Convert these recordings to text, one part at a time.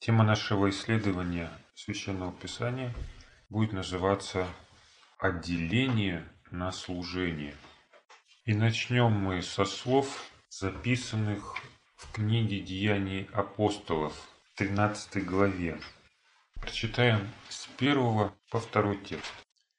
Тема нашего исследования Священного Писания будет называться «Отделение на служение». И начнем мы со слов, записанных в книге Деяний апостолов, 13 главе. Прочитаем с первого по второй текст.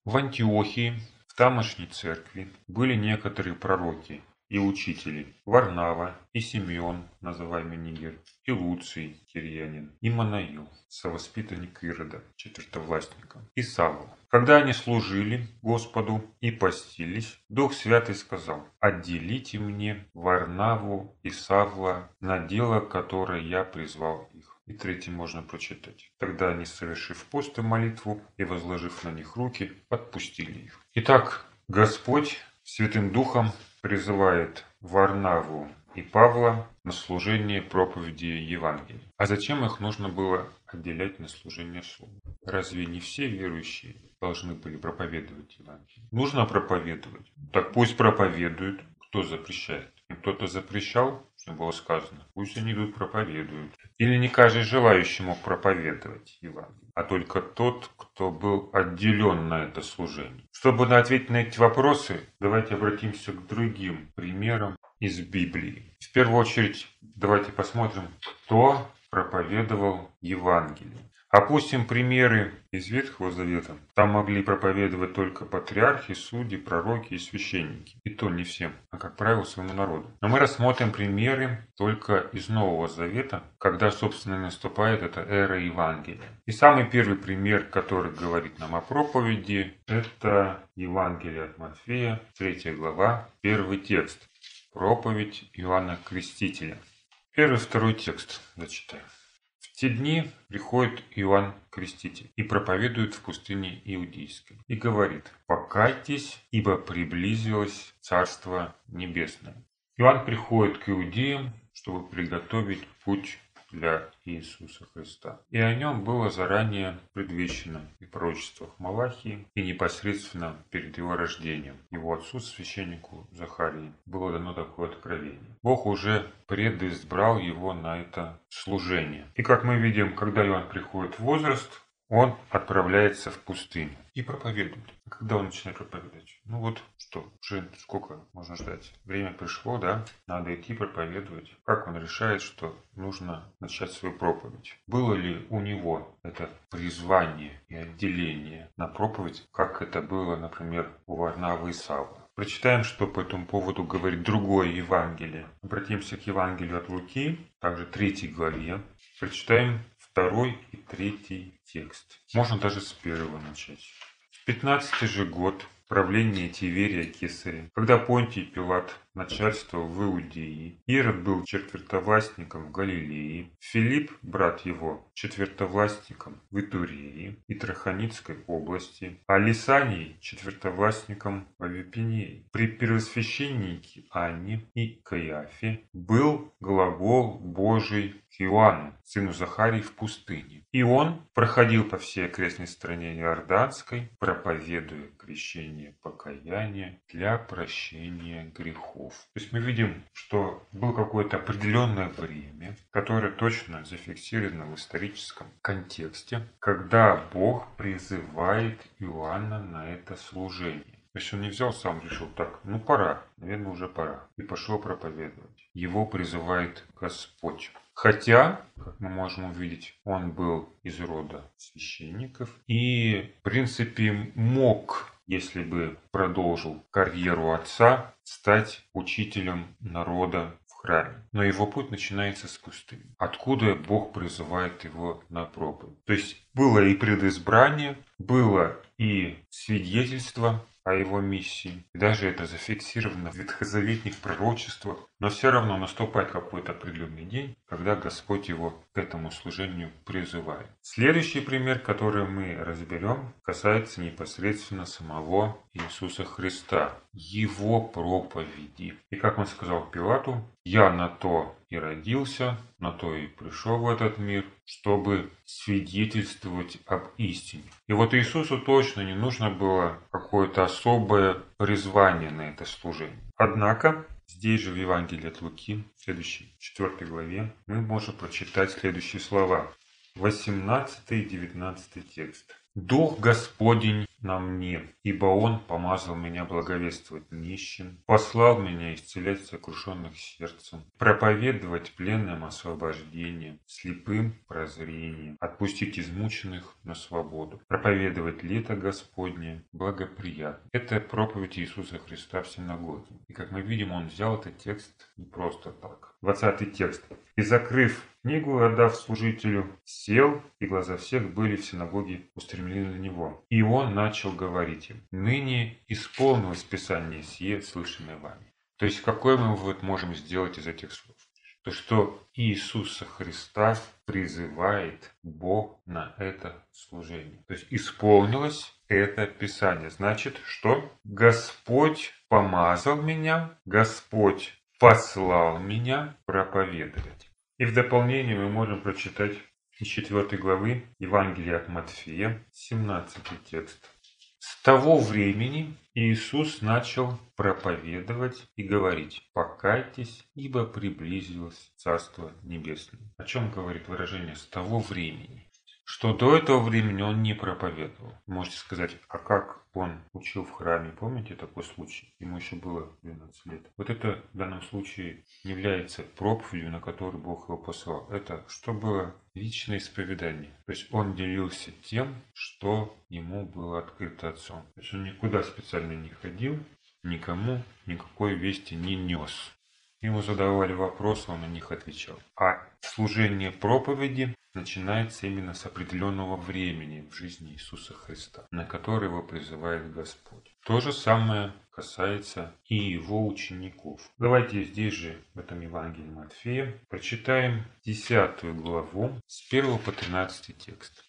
В Антиохии, в тамошней церкви, были некоторые пророки и учители Варнава и Симеон, называемый Нигер, и Луций, кирьянин, и Манаил, совоспитанник Ирода, четвертовластника, и Савва. Когда они служили Господу и постились, Дух Святый сказал, «Отделите мне Варнаву и Савла на дело, которое я призвал их». И третий можно прочитать. Тогда они, совершив пост и молитву и возложив на них руки, отпустили их. Итак, Господь Святым Духом призывает Варнаву и Павла на служение проповеди Евангелия. А зачем их нужно было отделять на служение Слову? Разве не все верующие должны были проповедовать Евангелие? Нужно проповедовать. Так пусть проповедуют. Кто запрещает? Кто-то запрещал, что было сказано. Пусть они идут проповедуют. Или не каждый желающий мог проповедовать Евангелие, а только тот, кто был отделен на это служение. Чтобы ответить на эти вопросы, давайте обратимся к другим примерам из Библии. В первую очередь, давайте посмотрим, кто проповедовал Евангелие. Опустим примеры из Ветхого Завета. Там могли проповедовать только патриархи, судьи, пророки и священники. И то не всем, а как правило своему народу. Но мы рассмотрим примеры только из Нового Завета, когда, собственно, наступает эта эра Евангелия. И самый первый пример, который говорит нам о проповеди, это Евангелие от Матфея, 3 глава, первый текст. Проповедь Иоанна Крестителя. Первый второй текст зачитаем те дни приходит Иоанн Креститель и проповедует в пустыне Иудейской и говорит «Покайтесь, ибо приблизилось Царство Небесное». Иоанн приходит к иудеям, чтобы приготовить путь для Иисуса Христа. И о нем было заранее предвещено и пророчествах Малахии, и непосредственно перед его рождением. Его отцу, священнику Захарии, было дано такое откровение. Бог уже предизбрал его на это служение. И как мы видим, когда Иоанн приходит в возраст, он отправляется в пустыню и проповедует. Когда он начинает проповедовать? Ну вот что, уже сколько можно ждать? Время пришло, да? Надо идти проповедовать. Как он решает, что нужно начать свою проповедь? Было ли у него это призвание и отделение на проповедь, как это было, например, у Варнавы и Савва? Прочитаем, что по этому поводу говорит другое Евангелие. Обратимся к Евангелию от Луки, также третьей главе. Прочитаем второй и третий текст. Можно даже с первого начать. В пятнадцатый же год правления Тиверия Кесаря, когда Понтий Пилат начальствовал в Иудее, Ирод был четвертовластником в Галилее, Филипп, брат его, четвертовластником в Итурее и Траханицкой области, а Лисаний четвертовластником в Авипинее. При первосвященнике Анне и Каиафе был глагол Божий Иоанну, сыну Захарии, в пустыне. И он проходил по всей окрестной стране Иорданской, проповедуя крещение покаяния для прощения грехов. То есть мы видим, что было какое-то определенное время, которое точно зафиксировано в историческом контексте, когда Бог призывает Иоанна на это служение. То есть он не взял сам, решил так, ну пора, наверное, уже пора. И пошел проповедовать. Его призывает Господь. Хотя, как мы можем увидеть, он был из рода священников и, в принципе, мог, если бы продолжил карьеру отца, стать учителем народа в храме. Но его путь начинается с пустыни, откуда Бог призывает его на проповедь. То есть было и предизбрание, было и свидетельство о его миссии. И даже это зафиксировано в ветхозаветных пророчествах. Но все равно наступает какой-то определенный день, когда Господь его к этому служению призывает. Следующий пример, который мы разберем, касается непосредственно самого Иисуса Христа, его проповеди. И как он сказал Пилату, «Я на то и родился, на то и пришел в этот мир, чтобы свидетельствовать об истине». И вот Иисусу точно не нужно было какое-то особое призвание на это служение. Однако Здесь же в Евангелии от Луки, в следующей, четвертой главе, мы можем прочитать следующие слова. 18 и 19 текст. Дух Господень на мне, ибо Он помазал меня благовествовать нищим, послал меня исцелять сокрушенных сердцем, проповедовать пленным освобождение, слепым прозрение, отпустить измученных на свободу, проповедовать лето Господне благоприятно. Это проповедь Иисуса Христа в синагоге. Как мы видим, Он взял этот текст не просто так. 20 текст. «И закрыв книгу, отдав служителю, сел, и глаза всех были в синагоге устремлены на него. И он начал говорить им, «Ныне исполнилось Писание сие, слышанное вами». То есть какой мы вывод можем сделать из этих слов? То, что Иисуса Христа призывает Бог на это служение. То есть исполнилось это Писание. Значит, что Господь помазал меня, Господь послал меня проповедовать. И в дополнение мы можем прочитать из 4 главы Евангелия от Матфея, 17 текст. С того времени Иисус начал проповедовать и говорить «Покайтесь, ибо приблизилось Царство Небесное». О чем говорит выражение «с того времени»? Что до этого времени он не проповедовал. Можете сказать, а как он учил в храме? Помните такой случай? Ему еще было 12 лет. Вот это в данном случае является проповедью, на которую Бог его послал. Это что было? Личное исповедание. То есть он делился тем, что ему было открыто отцом. То есть он никуда специально не ходил, никому никакой вести не нес. Ему задавали вопросы, он на них отвечал. А служение проповеди начинается именно с определенного времени в жизни Иисуса Христа, на который его призывает Господь. То же самое касается и его учеников. Давайте здесь же, в этом Евангелии Матфея, прочитаем 10 главу с 1 по 13 текст.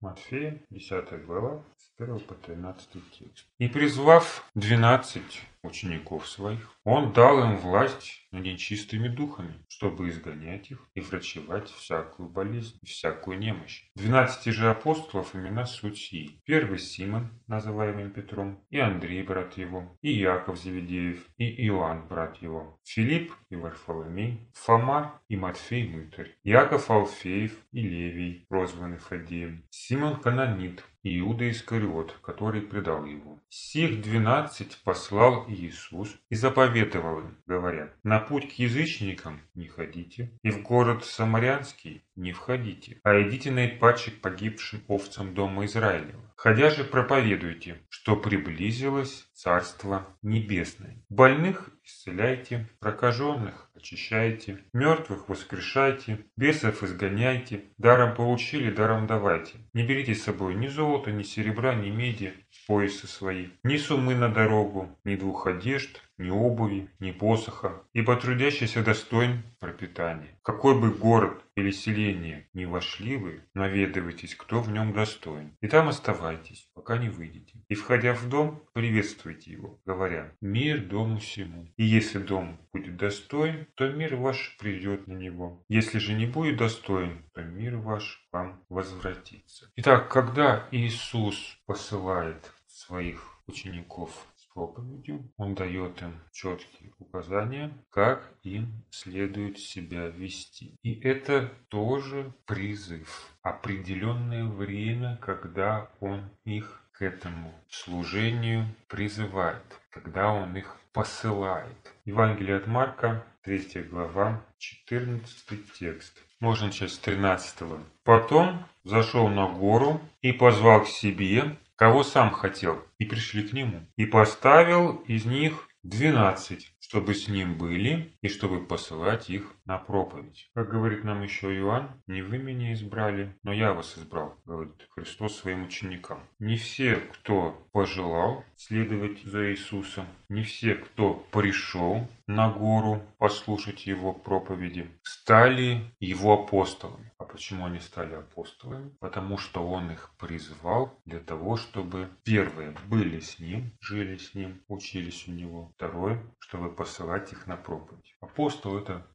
Матфея, 10 глава, 1 по 13 текст. «И призвав двенадцать учеников своих, он дал им власть над нечистыми духами, чтобы изгонять их и врачевать всякую болезнь и всякую немощь. Двенадцати же апостолов имена суть Первый Симон, называемый Петром, и Андрей, брат его, и Яков Завидеев, и Иоанн, брат его, Филипп и Варфоломей, Фома и Матфей Мытарь, Яков Алфеев и Левий, прозванный Фадеем, Симон Канонит, и Иуда Искариот, который предал его. Сих двенадцать послал Иисус и заповедовал им, говоря, «На путь к язычникам не ходите, и в город Самарянский не входите, а идите на наипаче к погибшим овцам дома Израилева. Ходя же проповедуйте, что приблизилось Царство Небесное. Больных исцеляйте, прокаженных очищайте, мертвых воскрешайте, бесов изгоняйте, даром получили, даром давайте. Не берите с собой ни золота, ни серебра, ни меди, поясы свои, ни суммы на дорогу, ни двух одежд, ни обуви, ни посоха, ибо трудящийся достоин пропитания. Какой бы город или селение ни вошли вы, наведывайтесь, кто в нем достоин, и там оставайтесь, пока не выйдете. И, входя в дом, приветствуйте его, говоря, «Мир дому всему». И если дом будет достоин, то мир ваш придет на него. Если же не будет достоин, то мир ваш вам возвратится. Итак, когда Иисус посылает своих учеников проповедью. Он дает им четкие указания, как им следует себя вести. И это тоже призыв. Определенное время, когда он их к этому служению призывает, когда он их посылает. Евангелие от Марка, 3 глава, 14 текст. Можно начать с 13. Потом зашел на гору и позвал к себе кого сам хотел, и пришли к нему. И поставил из них двенадцать, чтобы с ним были и чтобы посылать их на проповедь. Как говорит нам еще Иоанн, не вы меня избрали, но я вас избрал, говорит Христос своим ученикам. Не все, кто пожелал следовать за Иисусом, не все, кто пришел на гору послушать его проповеди, стали его апостолами. А почему они стали апостолами? Потому что он их призвал для того, чтобы первые были с ним, жили с ним, учились у него. Второе, чтобы посылать их на проповедь. Апостол это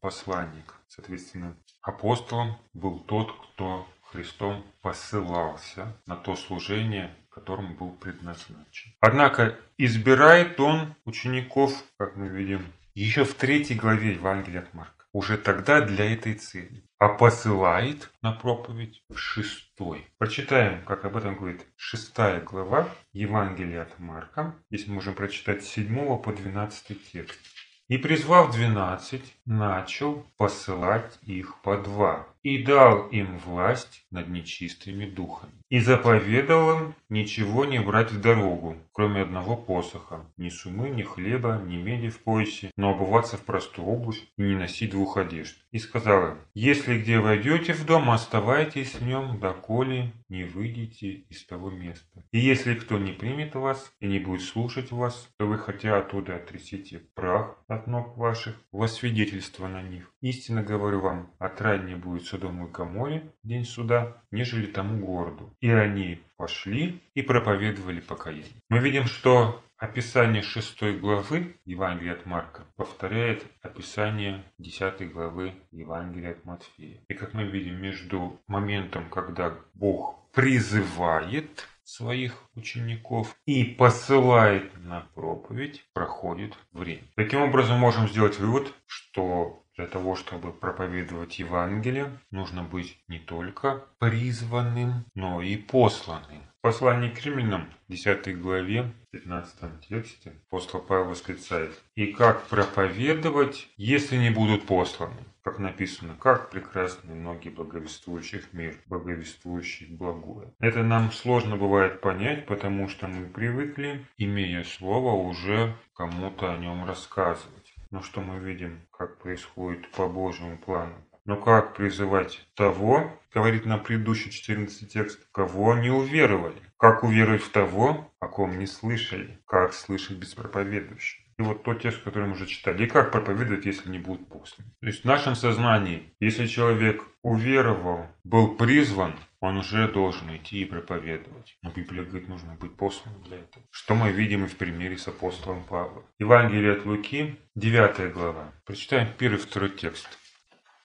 посланник. Соответственно, апостолом был тот, кто Христом посылался на то служение, которому был предназначен. Однако избирает он учеников, как мы видим, еще в третьей главе Евангелия от Марка. Уже тогда для этой цели. а посылает на проповедь в шестой. Прочитаем, как об этом говорит шестая глава Евангелия от Марка. Здесь мы можем прочитать с 7 по 12 текст. И призвав двенадцать, начал посылать их по два, и дал им власть над нечистыми духами. И заповедал им ничего не брать в дорогу, кроме одного посоха, ни сумы, ни хлеба, ни меди в поясе, но обуваться в простую обувь и не носить двух одежд. И сказал им, если где войдете в дом, оставайтесь в нем, доколе не выйдете из того места. И если кто не примет вас и не будет слушать вас, то вы хотя оттуда отрясите прах от ног ваших во свидетельство на них. Истинно говорю вам, отраднее будет Содому и Гоморе день суда, нежели тому городу. И они пошли и проповедовали покаяние. Мы видим, что описание шестой главы Евангелия от Марка повторяет описание десятой главы Евангелия от Матфея. И как мы видим, между моментом, когда Бог призывает своих учеников и посылает на проповедь, проходит время. Таким образом, можем сделать вывод, что для того, чтобы проповедовать Евангелие, нужно быть не только призванным, но и посланным. Послание к римлянам, 10 главе, 15 тексте, апостол Павел восклицает, «И как проповедовать, если не будут посланы?» Как написано, как прекрасны ноги благовествующих мир, благовествующих благое. Это нам сложно бывает понять, потому что мы привыкли, имея слово, уже кому-то о нем рассказывать. Но что мы видим, как происходит по Божьему плану? Но как призывать того, говорит нам предыдущий 14 текст, кого не уверовали? Как уверовать в того, о ком не слышали? Как слышать без проповедующих? И вот тот текст, который мы уже читали. И как проповедовать, если не будут посланы? То есть в нашем сознании, если человек уверовал, был призван, он уже должен идти и проповедовать. Но Библия говорит, нужно быть посланным для этого. Что мы видим и в примере с апостолом Павлом. Евангелие от Луки, 9 глава. Прочитаем первый и второй текст.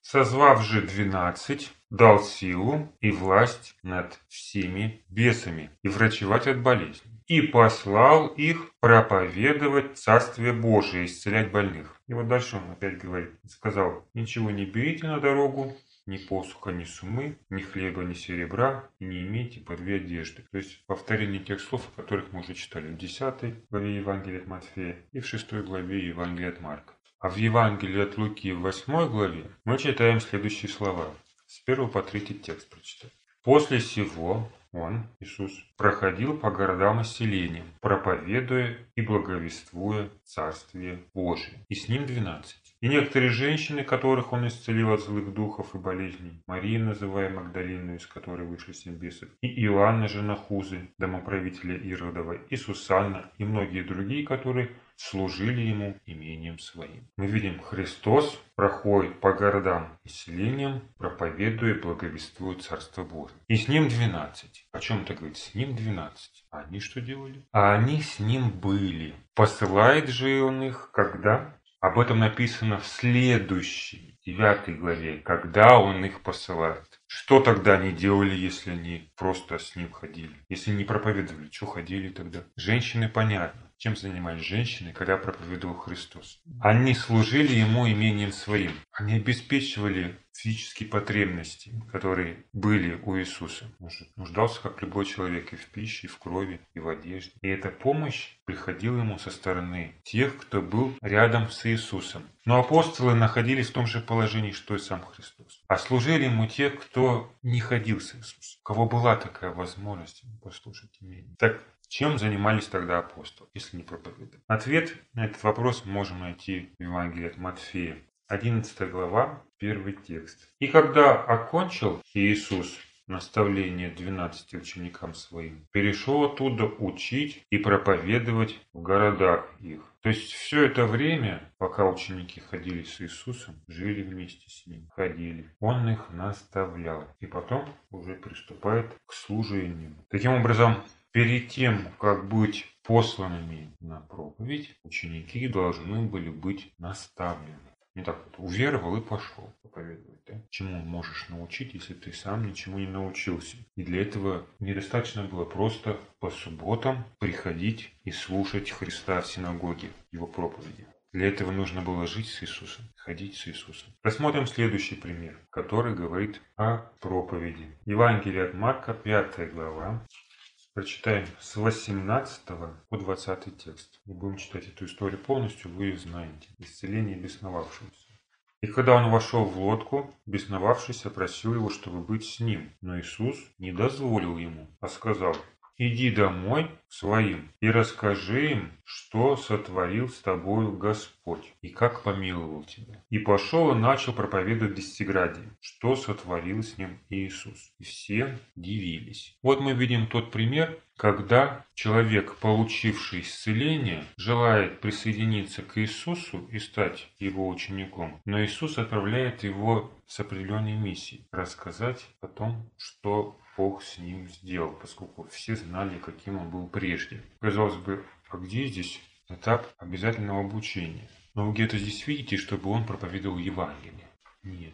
«Созвав же двенадцать, дал силу и власть над всеми бесами и врачевать от болезней. И послал их проповедовать Царствие Божие, исцелять больных. И вот дальше он опять говорит, сказал, ничего не берите на дорогу, ни посуха, ни сумы, ни хлеба, ни серебра, и не имейте по две одежды. То есть повторение тех слов, о которых мы уже читали в 10 главе Евангелия от Матфея и в 6 главе Евангелия от Марка. А в Евангелии от Луки в 8 главе мы читаем следующие слова. С 1 по 3 текст прочитаем. «После сего он, Иисус, проходил по городам и селениям, проповедуя и благовествуя Царствие Божие. И с ним двенадцать и некоторые женщины, которых он исцелил от злых духов и болезней, Мария, называя Магдалину, из которой вышли семь бесов, и Иоанна, жена Хузы, домоправителя Иродова, и Сусанна, и многие другие, которые служили ему имением своим. Мы видим, Христос проходит по городам и селениям, проповедуя и благовествуя Царство Божие. И с ним двенадцать. О чем это говорит? С ним двенадцать. А они что делали? А они с ним были. Посылает же он их, когда? Об этом написано в следующей, девятой главе, когда он их посылает. Что тогда они делали, если они просто с ним ходили? Если не проповедовали, что ходили тогда? Женщины, понятно. Чем занимались женщины, когда проповедовал Христос? Они служили ему имением своим. Они обеспечивали физические потребности, которые были у Иисуса. Он нуждался, как любой человек, и в пище, и в крови, и в одежде. И эта помощь приходила ему со стороны тех, кто был рядом с Иисусом. Но апостолы находились в том же положении, что и сам Христос. А служили ему те, кто не ходил с Иисусом, у кого была такая возможность послушать имение. Так чем занимались тогда апостолы, если не проповедовали? Ответ на этот вопрос можем найти в Евангелии от Матфея, 11 глава, первый текст. «И когда окончил Иисус наставление 12 ученикам своим, перешел оттуда учить и проповедовать в городах их. То есть все это время, пока ученики ходили с Иисусом, жили вместе с Ним, ходили, Он их наставлял. И потом уже приступает к служению. Таким образом, перед тем, как быть посланными на проповедь, ученики должны были быть наставлены. Не так вот, уверовал и пошел проповедовать. Да? Чему можешь научить, если ты сам ничему не научился? И для этого недостаточно было просто по субботам приходить и слушать Христа в синагоге, его проповеди. Для этого нужно было жить с Иисусом, ходить с Иисусом. Рассмотрим следующий пример, который говорит о проповеди. Евангелие от Марка, 5 глава, Прочитаем с 18 по 20 текст. Не будем читать эту историю полностью, вы ее знаете. Исцеление бесновавшегося. И когда он вошел в лодку, бесновавшийся просил его, чтобы быть с ним. Но Иисус не дозволил ему, а сказал, Иди домой своим и расскажи им, что сотворил с тобою Господь и как помиловал тебя. И пошел и начал проповедовать Десятиградие, что сотворил с ним Иисус. И все дивились. Вот мы видим тот пример, когда человек, получивший исцеление, желает присоединиться к Иисусу и стать его учеником, но Иисус отправляет его с определенной миссией – рассказать о том, что Бог с ним сделал, поскольку все знали, каким он был прежде. Казалось бы, а где здесь этап обязательного обучения? Но вы где-то здесь видите, чтобы он проповедовал Евангелие? Нет.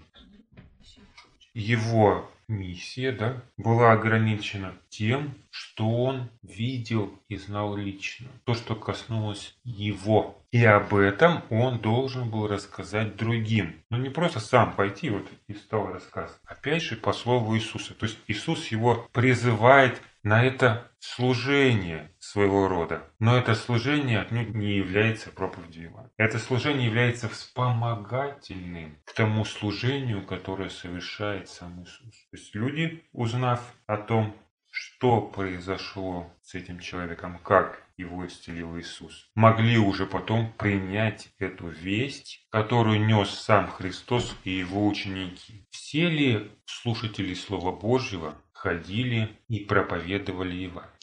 Его миссия да, была ограничена тем, что он видел и знал лично. То, что коснулось его. И об этом он должен был рассказать другим. Но не просто сам пойти вот и стал рассказывать. Опять же, по слову Иисуса. То есть Иисус его призывает на это служение своего рода. Но это служение отнюдь не является проповедью Евангелия. Это служение является вспомогательным к тому служению, которое совершает сам Иисус. То есть люди, узнав о том, что произошло с этим человеком, как его исцелил Иисус, могли уже потом принять эту весть, которую нес сам Христос и его ученики. Все ли слушатели Слова Божьего ходили и проповедовали Евангелие?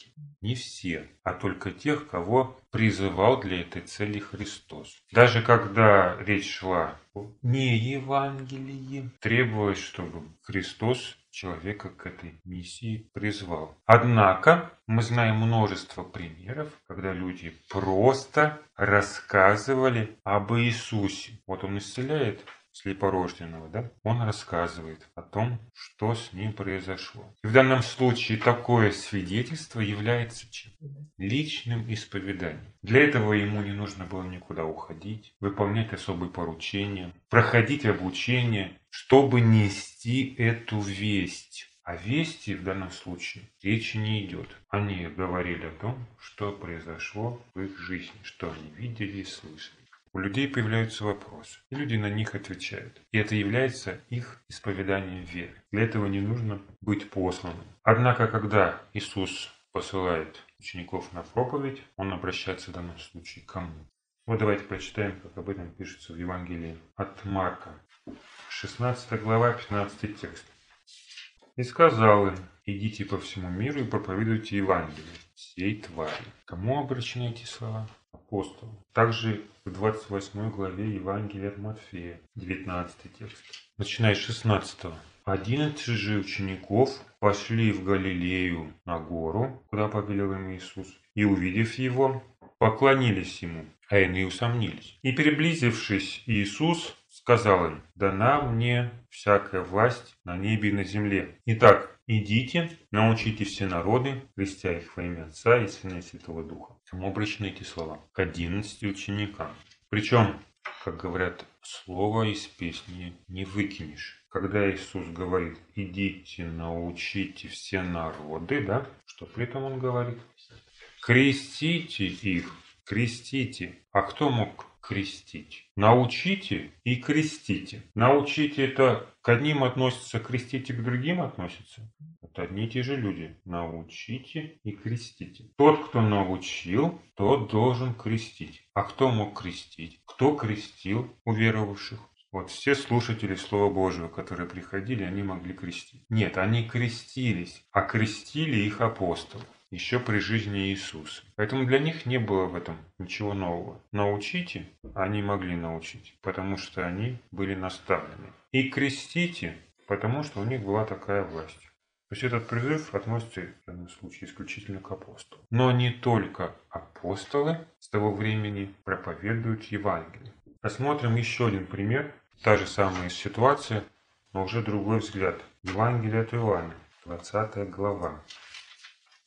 Не все, а только тех, кого призывал для этой цели Христос. Даже когда речь шла о не Евангелии, требовалось, чтобы Христос человека к этой миссии призвал. Однако мы знаем множество примеров, когда люди просто рассказывали об Иисусе. Вот он исцеляет слепорожденного, да, он рассказывает о том, что с ним произошло. И в данном случае такое свидетельство является чем? Личным исповеданием. Для этого ему не нужно было никуда уходить, выполнять особые поручения, проходить обучение, чтобы нести эту весть. О вести в данном случае речи не идет. Они говорили о том, что произошло в их жизни, что они видели и слышали. У людей появляются вопросы, и люди на них отвечают. И это является их исповеданием веры. Для этого не нужно быть посланным. Однако, когда Иисус посылает учеников на проповедь, он обращается в данном случае к кому? Вот давайте прочитаем, как об этом пишется в Евангелии от Марка. 16 глава, 15 текст. «И сказал им, идите по всему миру и проповедуйте Евангелие всей твари». Кому обращены эти слова? Апостолу. Также в 28 главе Евангелия от Матфея, 19 текст. Начиная с 16. Одиннадцать же учеников пошли в Галилею на гору, куда повелел им Иисус, и, увидев его, поклонились ему, а иные усомнились. И, приблизившись, Иисус сказал им, «Дана мне всякая власть на небе и на земле. Итак, идите, научите все народы, крестя их во имя Отца и Сына и Святого Духа». Кому обращены эти слова? К одиннадцати ученикам. Причем, как говорят, слово из песни не выкинешь. Когда Иисус говорит, идите, научите все народы, да, что при этом Он говорит? Крестите их, крестите. А кто мог крестить? Научите и крестите. Научите это к одним относится, крестите к другим относится. Это одни и те же люди. Научите и крестите. Тот, кто научил, тот должен крестить. А кто мог крестить? Кто крестил уверовавших? Вот все слушатели Слова Божьего, которые приходили, они могли крестить. Нет, они крестились, а крестили их апостолы еще при жизни Иисуса. Поэтому для них не было в этом ничего нового. Научите, они могли научить, потому что они были наставлены. И крестите, потому что у них была такая власть. То есть этот призыв относится в данном случае исключительно к апостолу. Но не только апостолы с того времени проповедуют Евангелие. Рассмотрим еще один пример. Та же самая ситуация, но уже другой взгляд. Евангелие от Иоанна, 20 глава.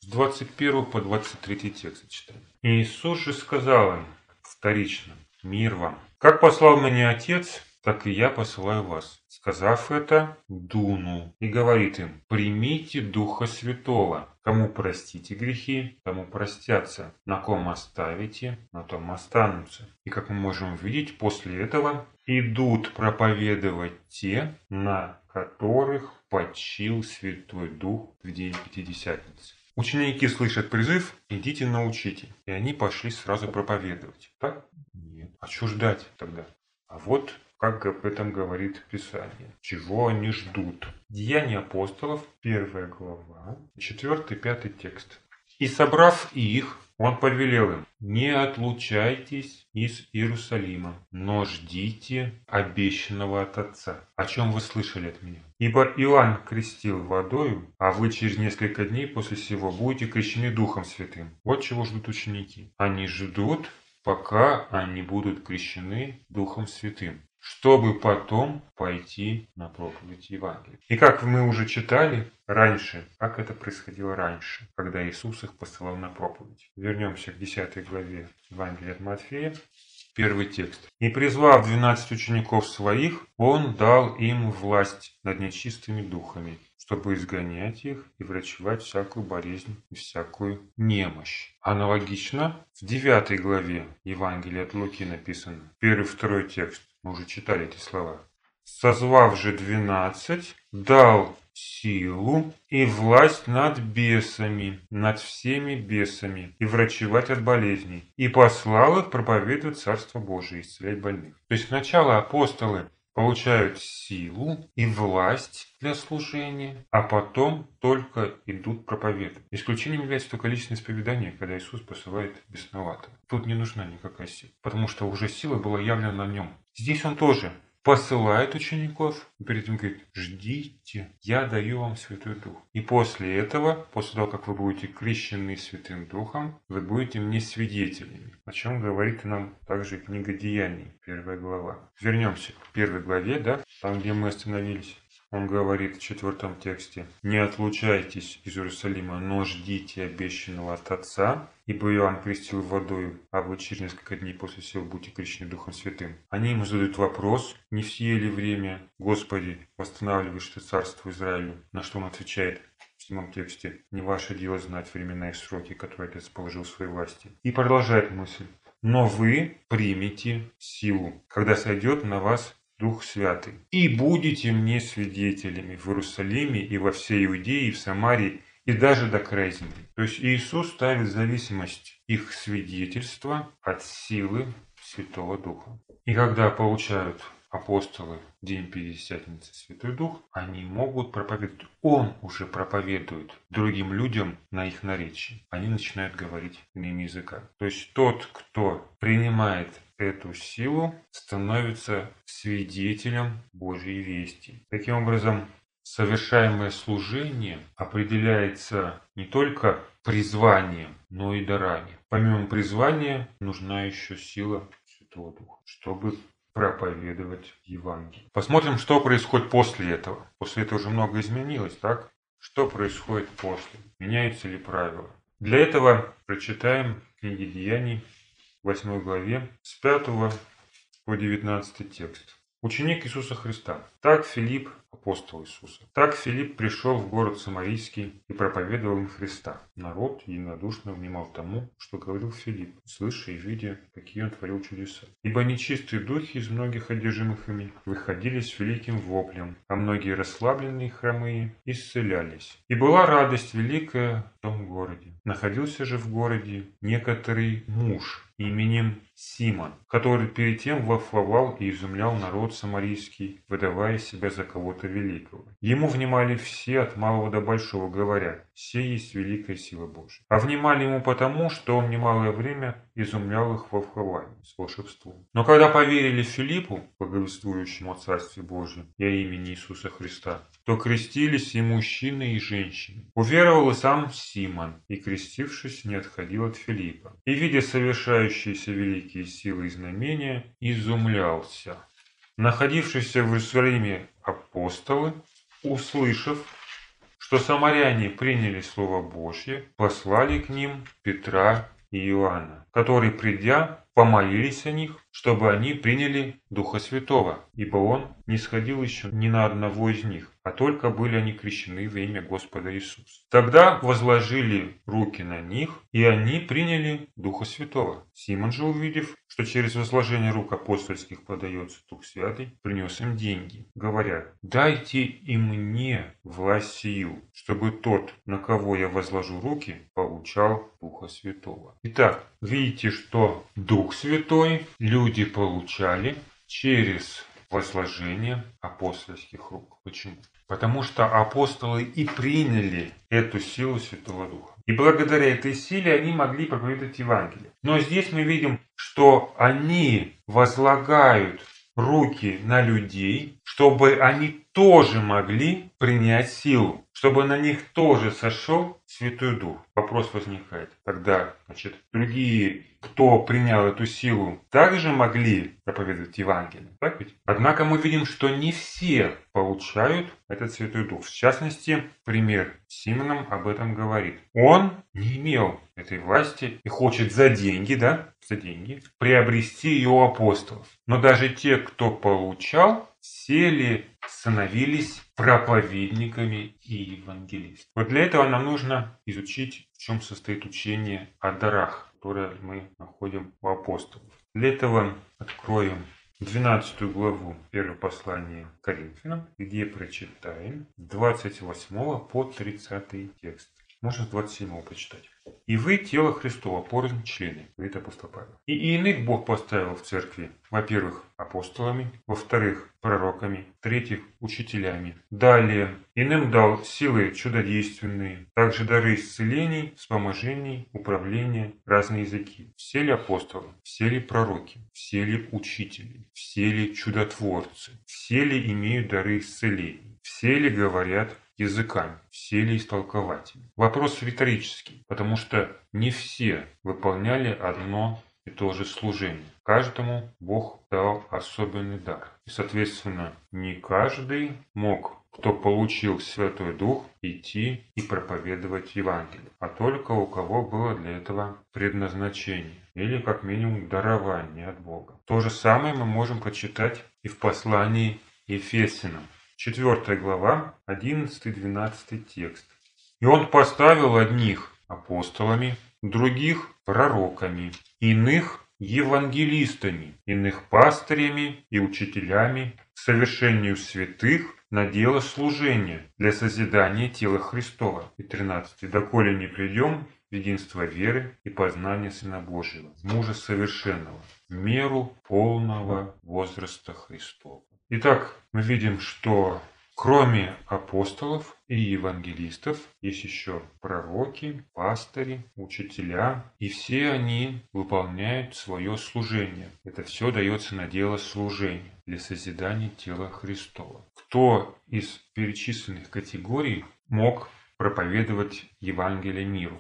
С 21 по 23 текст читаем. Иисус же сказал им вторично, Мир вам. Как послал меня Отец, так и я посылаю вас. Сказав это, дунул и говорит им, примите Духа Святого. Кому простите грехи, тому простятся. На ком оставите, на том останутся. И как мы можем видеть, после этого идут проповедовать те, на которых почил Святой Дух в день Пятидесятницы. Ученики слышат призыв «идите научите». И они пошли сразу проповедовать. Так? Нет. А что ждать тогда? А вот как об этом говорит Писание. Чего они ждут? Деяния апостолов, первая глава, четвертый, пятый текст. «И собрав их, он повелел им, не отлучайтесь из Иерусалима, но ждите обещанного от Отца, о чем вы слышали от меня. Ибо Иоанн крестил водою, а вы через несколько дней после сего будете крещены Духом Святым. Вот чего ждут ученики. Они ждут, пока они будут крещены Духом Святым чтобы потом пойти на проповедь Евангелия. И как мы уже читали раньше, как это происходило раньше, когда Иисус их посылал на проповедь. Вернемся к 10 главе Евангелия от Матфея, Первый текст. «И призвав двенадцать учеников своих, он дал им власть над нечистыми духами, чтобы изгонять их и врачевать всякую болезнь и всякую немощь». Аналогично в девятой главе Евангелия от Луки написано, первый-второй текст. Мы уже читали эти слова. «Созвав же двенадцать, дал силу и власть над бесами, над всеми бесами, и врачевать от болезней, и послал их проповедовать Царство Божие, исцелять больных». То есть сначала апостолы получают силу и власть для служения, а потом только идут проповедовать. Исключением является только личное исповедание, когда Иисус посылает бесноватого. Тут не нужна никакая сила, потому что уже сила была явлена на нем. Здесь он тоже посылает учеников, и перед этим говорит, ждите, я даю вам Святой Дух. И после этого, после того, как вы будете крещены Святым Духом, вы будете мне свидетелями. О чем говорит нам также книга Деяний, первая глава. Вернемся к первой главе, да, там, где мы остановились. Он говорит в четвертом тексте, «Не отлучайтесь из Иерусалима, но ждите обещанного от Отца, ибо Иоанн крестил водою, а вы через несколько дней после сего будете крещены Духом Святым». Они ему задают вопрос, не в сие ли время, Господи, восстанавливаешь ты царство Израилю? На что он отвечает, в седьмом тексте, «Не ваше дело знать времена и сроки, которые Отец положил в своей власти». И продолжает мысль, «Но вы примете силу, когда сойдет на вас Дух Святый. «И будете мне свидетелями в Иерусалиме и во всей Иудее и в Самарии, и даже до края земли». То есть Иисус ставит зависимость их свидетельства от силы Святого Духа. И когда получают апостолы День Пятидесятницы Святой Дух, они могут проповедовать. Он уже проповедует другим людям на их наречии. Они начинают говорить иными языками. То есть тот, кто принимает эту силу, становится свидетелем Божьей вести. Таким образом, совершаемое служение определяется не только призванием, но и дарами. Помимо призвания нужна еще сила Святого Духа, чтобы проповедовать Евангелие. Посмотрим, что происходит после этого. После этого уже много изменилось, так? Что происходит после? Меняются ли правила? Для этого прочитаем книги Деяний, 8 главе, с 5 по 19 текст. Ученик Иисуса Христа. Так Филипп, апостол Иисуса. Так Филипп пришел в город Самарийский и проповедовал им Христа. Народ единодушно внимал тому, что говорил Филипп, слыша и видя, какие он творил чудеса. Ибо нечистые духи из многих одержимых ими выходили с великим воплем, а многие расслабленные хромые исцелялись. И была радость великая в том городе. Находился же в городе некоторый муж именем Симон, который перед тем вафловал и изумлял народ самарийский, выдавая себя за кого-то великого. Ему внимали все от малого до большого, говоря, «Се есть великая сила Божия». А внимали ему потому, что он немалое время изумлял их вафловании с волшебством. Но когда поверили Филиппу, благовествующему о Царстве Божьем и о имени Иисуса Христа, то крестились и мужчины, и женщины. Уверовал и сам Симон, и крестившись, не отходил от Филиппа. И, видя совершающиеся великие силы и знамения, изумлялся. Находившиеся в Иерусалиме апостолы, услышав, что самаряне приняли Слово Божье, послали к ним Петра и Иоанна, который, придя, помолились о них, чтобы они приняли Духа Святого, ибо Он не сходил еще ни на одного из них, а только были они крещены во имя Господа Иисуса. Тогда возложили руки на них, и они приняли Духа Святого. Симон же, увидев, что через возложение рук апостольских подается Дух Святый, принес им деньги, говоря, «Дайте и мне власть сию, чтобы тот, на кого я возложу руки, получал Духа Святого». Итак, видите, что Дух Святой люди получали через возложение апостольских рук. Почему? Потому что апостолы и приняли эту силу Святого Духа. И благодаря этой силе они могли проповедовать Евангелие. Но здесь мы видим, что они возлагают руки на людей, чтобы они тоже могли принять силу, чтобы на них тоже сошел Святой Дух. Вопрос возникает. Тогда, значит, другие, кто принял эту силу, также могли проповедовать Евангелие. Так ведь? Однако мы видим, что не все получают этот Святой Дух. В частности, пример Симоном об этом говорит. Он не имел этой власти и хочет за деньги, да, за деньги, приобрести ее у апостолов. Но даже те, кто получал, сели, становились проповедниками и евангелистами. Вот для этого нам нужно изучить, в чем состоит учение о дарах, которое мы находим у апостолов. Для этого откроем 12 главу первого послания Коринфянам, где прочитаем 28 по 30 текст. Можно с 27 почитать. И вы тело Христова, порознь члены, говорит апостол Павел. И иных Бог поставил в церкви, во-первых, апостолами, во-вторых, пророками, в-третьих, учителями. Далее, иным дал силы чудодейственные, также дары исцелений, вспоможений, управления, разные языки. Все ли апостолы, все ли пророки, все ли учители, все ли чудотворцы, все ли имеют дары исцелений, все ли говорят языками, все ли истолкователи. Вопрос риторический, потому что не все выполняли одно и то же служение. Каждому Бог дал особенный дар. И, соответственно, не каждый мог, кто получил Святой Дух, идти и проповедовать Евангелие, а только у кого было для этого предназначение или как минимум дарование от Бога. То же самое мы можем прочитать и в послании Ефесиным. 4 глава, 11-12 текст. «И он поставил одних апостолами, других пророками, иных евангелистами, иных пастырями и учителями к совершению святых на дело служения для созидания тела Христова». И 13. «Доколе не придем в единство веры и познания Сына Божьего, мужа совершенного, меру полного возраста Христова». Итак, мы видим, что кроме апостолов и евангелистов есть еще пророки, пастыри, учителя, и все они выполняют свое служение. Это все дается на дело служения для созидания тела Христова. Кто из перечисленных категорий мог проповедовать Евангелие миру?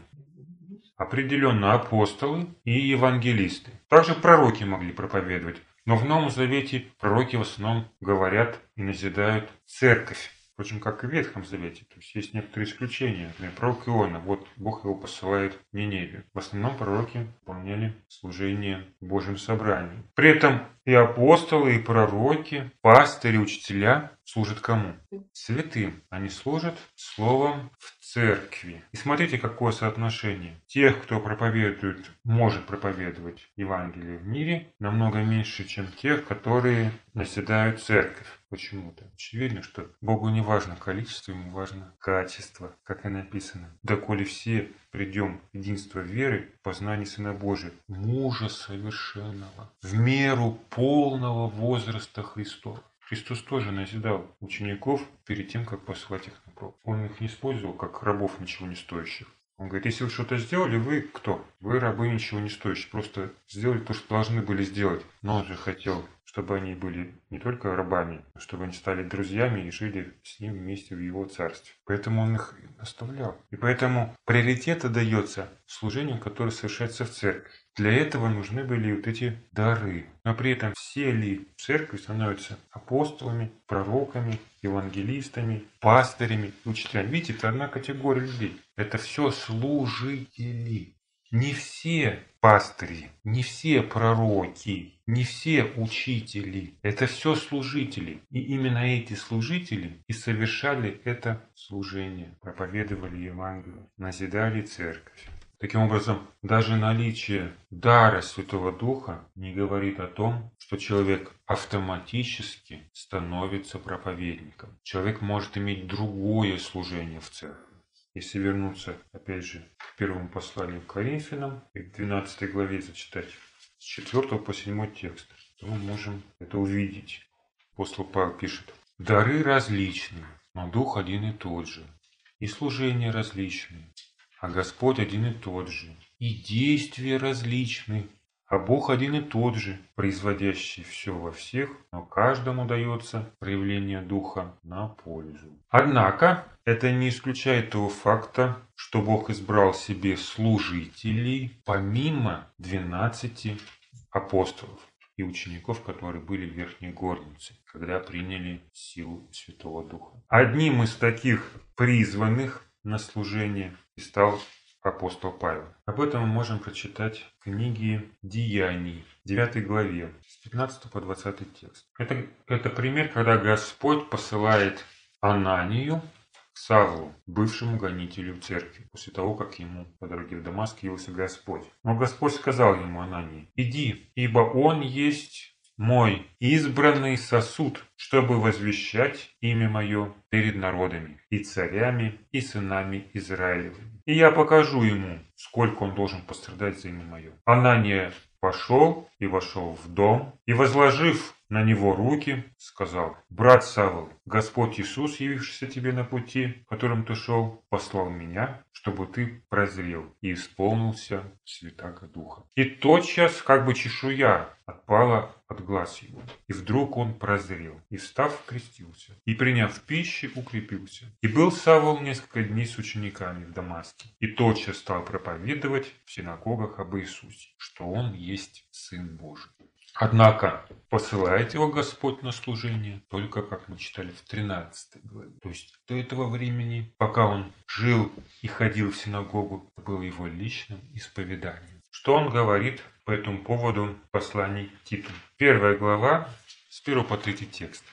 Определенно апостолы и евангелисты. Также пророки могли проповедовать. Но в Новом Завете пророки в основном говорят и назидают церковь. Впрочем, как и в Ветхом Завете. То есть есть некоторые исключения. Например, пророк Иона. Вот Бог его посылает в Ниневию. В основном пророки выполняли служение в Божьем собрании. При этом и апостолы, и пророки, пастыри, учителя служат кому? Святым. Они служат словом в церкви. И смотрите, какое соотношение. Тех, кто проповедует, может проповедовать Евангелие в мире, намного меньше, чем тех, которые наседают церковь почему-то. Очевидно, что Богу не важно количество, ему важно качество, как и написано. Доколе все придем в единство веры, познание Сына Божия, мужа совершенного, в меру полного возраста Христова. Христос тоже назидал учеников перед тем, как послать их. Он их не использовал как рабов ничего не стоящих. Он говорит, если вы что-то сделали, вы кто? Вы рабы ничего не стоящие. Просто сделали то, что должны были сделать. Но он же хотел, чтобы они были не только рабами, а чтобы они стали друзьями и жили с ним вместе в его царстве. Поэтому он их наставлял. И поэтому приоритет отдается служению, которое совершается в церкви. Для этого нужны были вот эти дары. Но при этом все ли в церкви становятся апостолами, пророками, евангелистами, пастырями, учителями. Видите, это одна категория людей. Это все служители. не все пастыри, не все пророки, не все учители. Это все служители. И именно эти служители и совершали это служение, проповедовали Евангелие, назидали церковь. Таким образом, даже наличие дара Святого Духа не говорит о том, что человек автоматически становится проповедником. Человек может иметь другое служение в церкви. Если вернуться, опять же, к первому посланию к Коринфянам и к 12 главе зачитать с 4 по 7 текст, то мы можем это увидеть. Апостол Павел пишет, «Дары различны, но Дух один и тот же, и служения различные, а Господь один и тот же, и действия различны, а Бог один и тот же, производящий все во всех, но каждому дается проявление Духа на пользу. Однако, это не исключает того факта, что Бог избрал себе служителей помимо 12 апостолов и учеников, которые были в Верхней Горнице, когда приняли силу Святого Духа. Одним из таких призванных на служение и стал апостол Павел. Об этом мы можем прочитать в книге Деяний, 9 главе, с 15 по 20 текст. Это, это пример, когда Господь посылает Ананию к Савлу, бывшему гонителю церкви, после того, как ему по дороге в Дамаск явился Господь. Но Господь сказал ему Анании, «Иди, ибо он есть мой избранный сосуд, чтобы возвещать имя мое перед народами и царями и сынами Израилевыми. И я покажу ему, сколько он должен пострадать за имя мое. Анания пошел и вошел в дом, и, возложив на него руки, сказал, «Брат Савл, Господь Иисус, явившийся тебе на пути, которым ты шел, послал меня, чтобы ты прозрел и исполнился Святаго Духа». И тотчас, как бы чешуя, отпала от глаз его. И вдруг он прозрел, и встав, крестился, и приняв пищи, укрепился. И был Савол несколько дней с учениками в Дамаске, и тотчас стал проповедовать в синагогах об Иисусе, что он есть Сын Божий. Однако посылает его Господь на служение только, как мы читали в 13 главе. То есть до этого времени, пока он жил и ходил в синагогу, было его личным исповеданием. Что он говорит по этому поводу в послании Титу? Первая глава с 1 по 3 текст.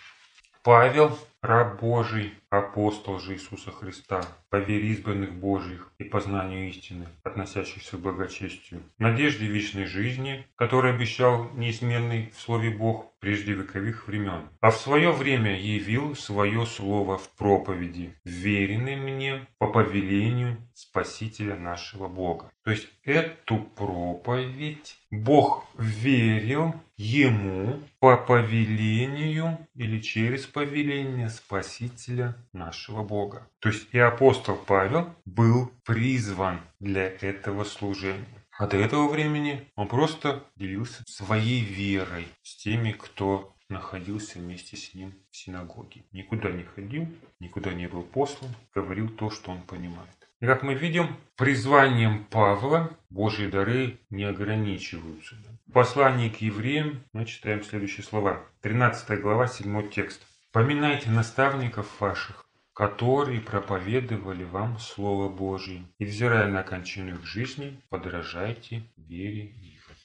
Павел, раб Божий, апостол же Иисуса Христа, по вере избранных Божьих и познанию истины, относящихся к благочестию, надежде вечной жизни, который обещал неизменный в Слове Бог прежде вековых времен, а в свое время явил свое Слово в проповеди, веренный мне по повелению Спасителя нашего Бога. То есть эту проповедь Бог верил ему по повелению или через повеление Спасителя нашего Бога. То есть и апостол Павел был призван для этого служения. А до этого времени он просто делился своей верой с теми, кто находился вместе с ним в синагоге. Никуда не ходил, никуда не был послан, говорил то, что он понимает. И как мы видим, призванием Павла Божьи дары не ограничиваются. В послании к евреям мы читаем следующие слова. 13 глава, 7 текст. «Поминайте наставников ваших, которые проповедовали вам Слово Божие, и, взирая на кончину их жизни, подражайте вере.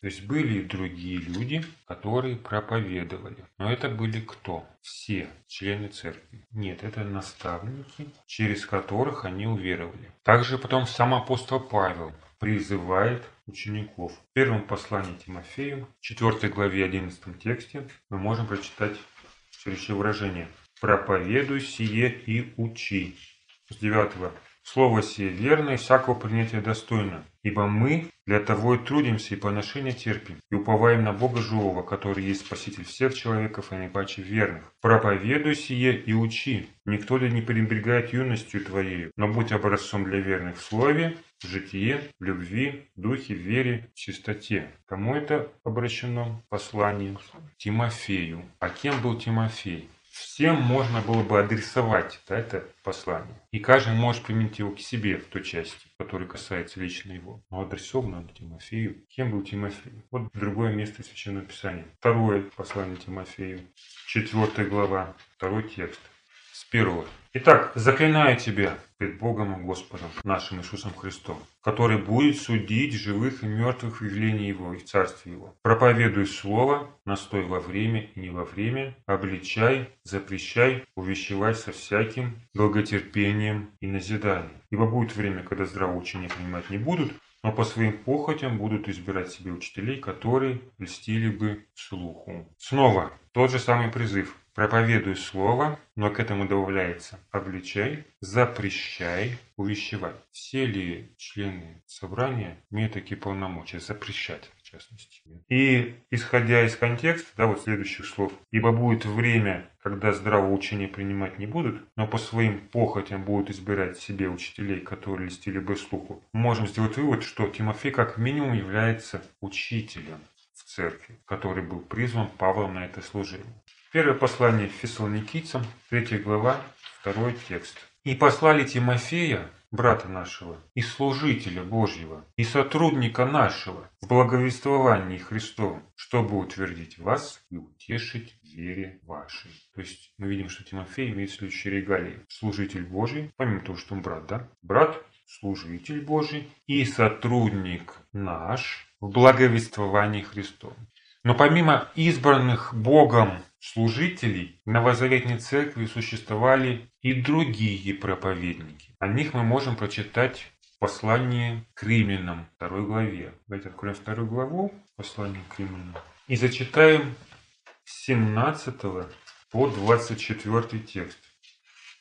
То есть были и другие люди, которые проповедовали. Но это были кто? Все члены церкви. Нет, это наставники, через которых они уверовали. Также потом сам апостол Павел призывает учеников. В первом послании Тимофею, 4 главе 11 тексте, мы можем прочитать следующее выражение проповедуй сие и учи. С 9. Слово сие верно и всякого принятия достойно, ибо мы для того и трудимся и поношение терпим, и уповаем на Бога живого, который есть Спаситель всех человеков, и наибаче верных. Проповедуй сие и учи. Никто ли не пренебрегает юностью твоею, но будь образцом для верных в слове, в житие, в любви, в духе, в вере, в чистоте. Кому это обращено послание? Тимофею. А кем был Тимофей? Всем можно было бы адресовать да, это послание. И каждый может применить его к себе в той части, которая касается лично его. Но адресовано оно Тимофею. Кем был Тимофей? Вот другое место Священного Писания. Второе послание Тимофею. Четвертая глава. Второй текст. с первого. Итак, заклинаю тебя пред Богом и Господом нашим Иисусом Христом, который будет судить живых и мертвых в явлении Его и в Царстве Его. Проповедуй Слово, настой во время и не во время, обличай, запрещай, увещевай со всяким долготерпением и назиданием. Ибо будет время, когда здравого учения принимать не будут, но по своим похотям будут избирать себе учителей, которые льстили бы слуху. Снова тот же самый призыв. Проповедуй слово, но к этому добавляется обличай, запрещай, увещевай. Все ли члены собрания имеют такие полномочия запрещать? в частности. И исходя из контекста, да, вот следующих слов, ибо будет время, когда здравого учения принимать не будут, но по своим похотям будут избирать себе учителей, которые листили бы слуху, можем сделать вывод, что Тимофей как минимум является учителем в церкви, который был призван Павлом на это служение. Первое послание фессалоникийцам, 3 глава, 2 текст. «И послали Тимофея, брата нашего, и служителя Божьего, и сотрудника нашего в благовествовании Христовом, чтобы утвердить вас и утешить вере вашей». То есть мы видим, что Тимофей имеет следующие регалии. Служитель Божий, помимо того, что он брат, да? Брат, служитель Божий и сотрудник наш в благовествовании Христовом. Но помимо избранных Богом служителей в Новозаветной Церкви существовали и другие проповедники. О них мы можем прочитать в послании к римлянам, второй главе. Давайте откроем вторую главу послания к римлянам и зачитаем с 17 по 24 текст.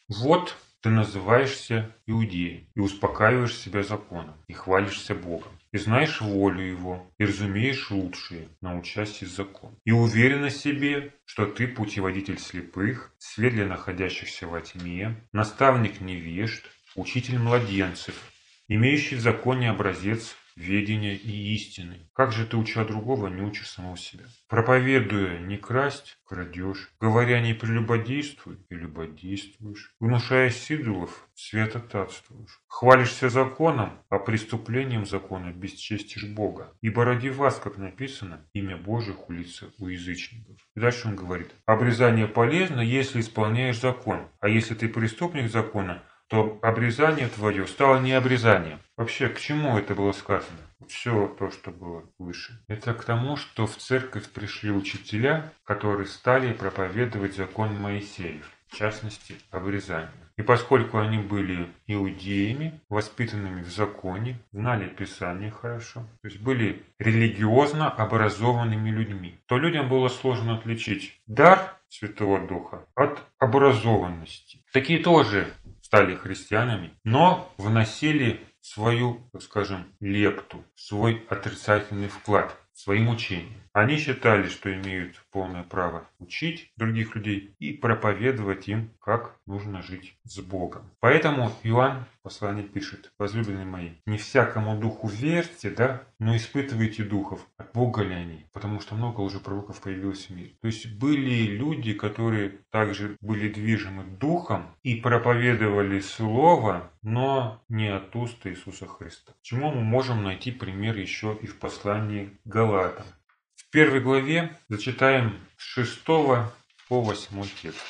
Вот ты называешься иудеем и успокаиваешь себя законом, и хвалишься Богом, и знаешь волю Его, и разумеешь лучшее, научась из закона. И уверен себе, что ты путеводитель слепых, свет для находящихся во тьме, наставник невежд, учитель младенцев, имеющий в законе образец ведения и истины. Как же ты, уча другого, не учишь самого себя? Проповедуя не красть, крадешь. Говоря не прелюбодействуй, и любодействуешь. Внушаясь идолов, святотатствуешь. Хвалишься законом, а преступлением закона бесчестишь Бога. Ибо ради вас, как написано, имя Божие хулится у язычников. И дальше он говорит, обрезание полезно, если исполняешь закон, а если ты преступник закона, то обрезание твое стало не обрезанием. Вообще, к чему это было сказано? Все то, что было выше. Это к тому, что в церковь пришли учителя, которые стали проповедовать закон Моисеев, в частности, обрезание. И поскольку они были иудеями, воспитанными в законе, знали Писание хорошо, то есть были религиозно образованными людьми, то людям было сложно отличить дар Святого Духа от образованности. Такие тоже стали христианами, но вносили свою, скажем, лепту, свой отрицательный вклад своим учением. Они считали, что имеют полное право учить других людей и проповедовать им, как нужно жить с Богом. Поэтому Иоанн в послании пишет, возлюбленные мои, не всякому духу верьте, да, но испытывайте духов, от Бога ли они, потому что много уже пророков появилось в мире. То есть были люди, которые также были движимы духом и проповедовали слово, но не от уст Иисуса Христа. Чему мы можем найти пример еще и в послании Галатам. Первой главе зачитаем с 6 по 8 текст.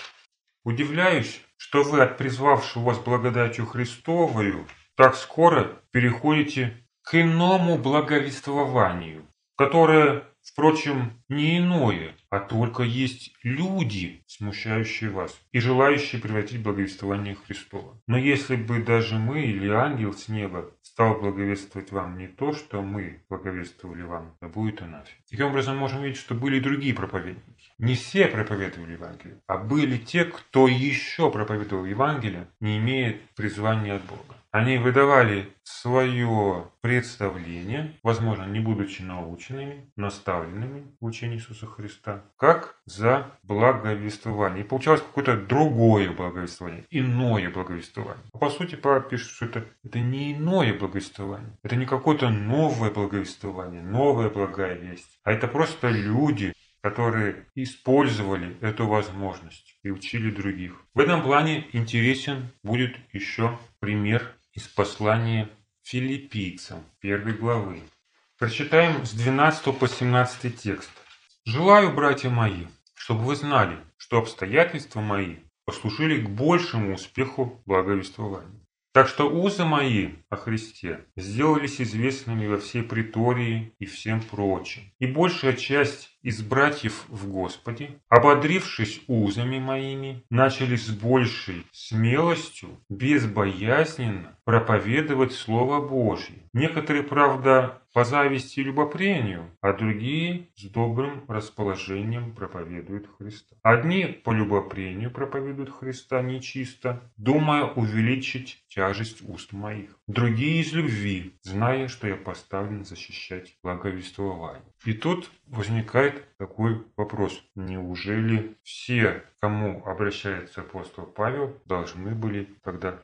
«Удивляюсь, что вы от призвавшего вас благодатью Христовою так скоро переходите к иному благовествованию, которое Впрочем, не иное, а только есть люди, смущающие вас и желающие превратить благовествование Христова. Но если бы даже мы или ангел с неба стал благовествовать вам не то, что мы благовествовали вам, то будет анафема. Таким образом, можем видеть, что были и другие проповедники. Не все проповедовали Евангелие, а были те, кто еще проповедовал Евангелие, не имея призвания от Бога. Они выдавали свое представление, возможно, не будучи наученными, наставленными в учении Иисуса Христа, как за благовествование. И получалось какое-то другое благовествование, иное благовествование. А по сути, Павел пишет, что это, это не иное благовествование, это не какое-то новое благовествование, новая благая весть, а это просто люди, которые использовали эту возможность и учили других. В этом плане интересен будет еще пример из послания филиппийцам первой главы. Прочитаем с 12 по 17 текст. «Желаю, братья мои, чтобы вы знали, что обстоятельства мои послужили к большему успеху благовествования. Так что узы мои о Христе сделались известными во всей притории и всем прочим. И большая часть из братьев в Господе, ободрившись узами моими, начали с большей смелостью, безбоязненно проповедовать Слово Божье. Некоторые, правда, по зависти и любопрению, а другие с добрым расположением проповедуют Христа. Одни по любопрению проповедуют Христа нечисто, думая увеличить тяжесть уст моих. Другие из любви, зная, что я поставлен защищать благовествование. И тут возникает такой вопрос. Неужели все, кому обращается апостол Павел, должны были тогда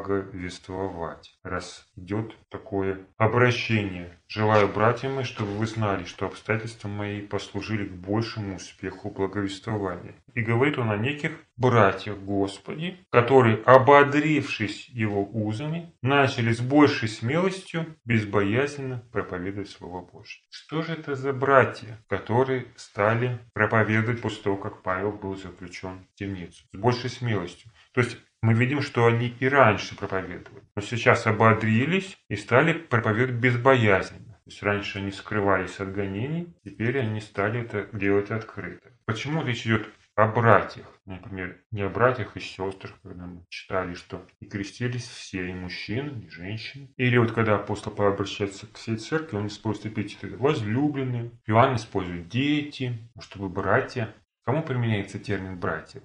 благовествовать, раз идет такое обращение. Желаю, братья мои, чтобы вы знали, что обстоятельства мои послужили к большему успеху благовествования. И говорит он о неких братьях Господи, которые, ободрившись его узами, начали с большей смелостью безбоязненно проповедовать Слово Божье. Что же это за братья, которые стали проповедовать после того, как Павел был заключен в темницу? С большей смелостью. То есть мы видим, что они и раньше проповедовали, но сейчас ободрились и стали проповедовать безбоязненно. То есть раньше они скрывались от гонений, теперь они стали это делать открыто. Почему речь идет о братьях? Например, не о братьях и сестрах, когда мы читали, что и крестились все, и мужчины, и женщины. Или вот когда апостол Павел обращается к всей церкви, он использует эпитеты возлюбленные. Иоанн использует дети, чтобы братья. Кому применяется термин «братья»?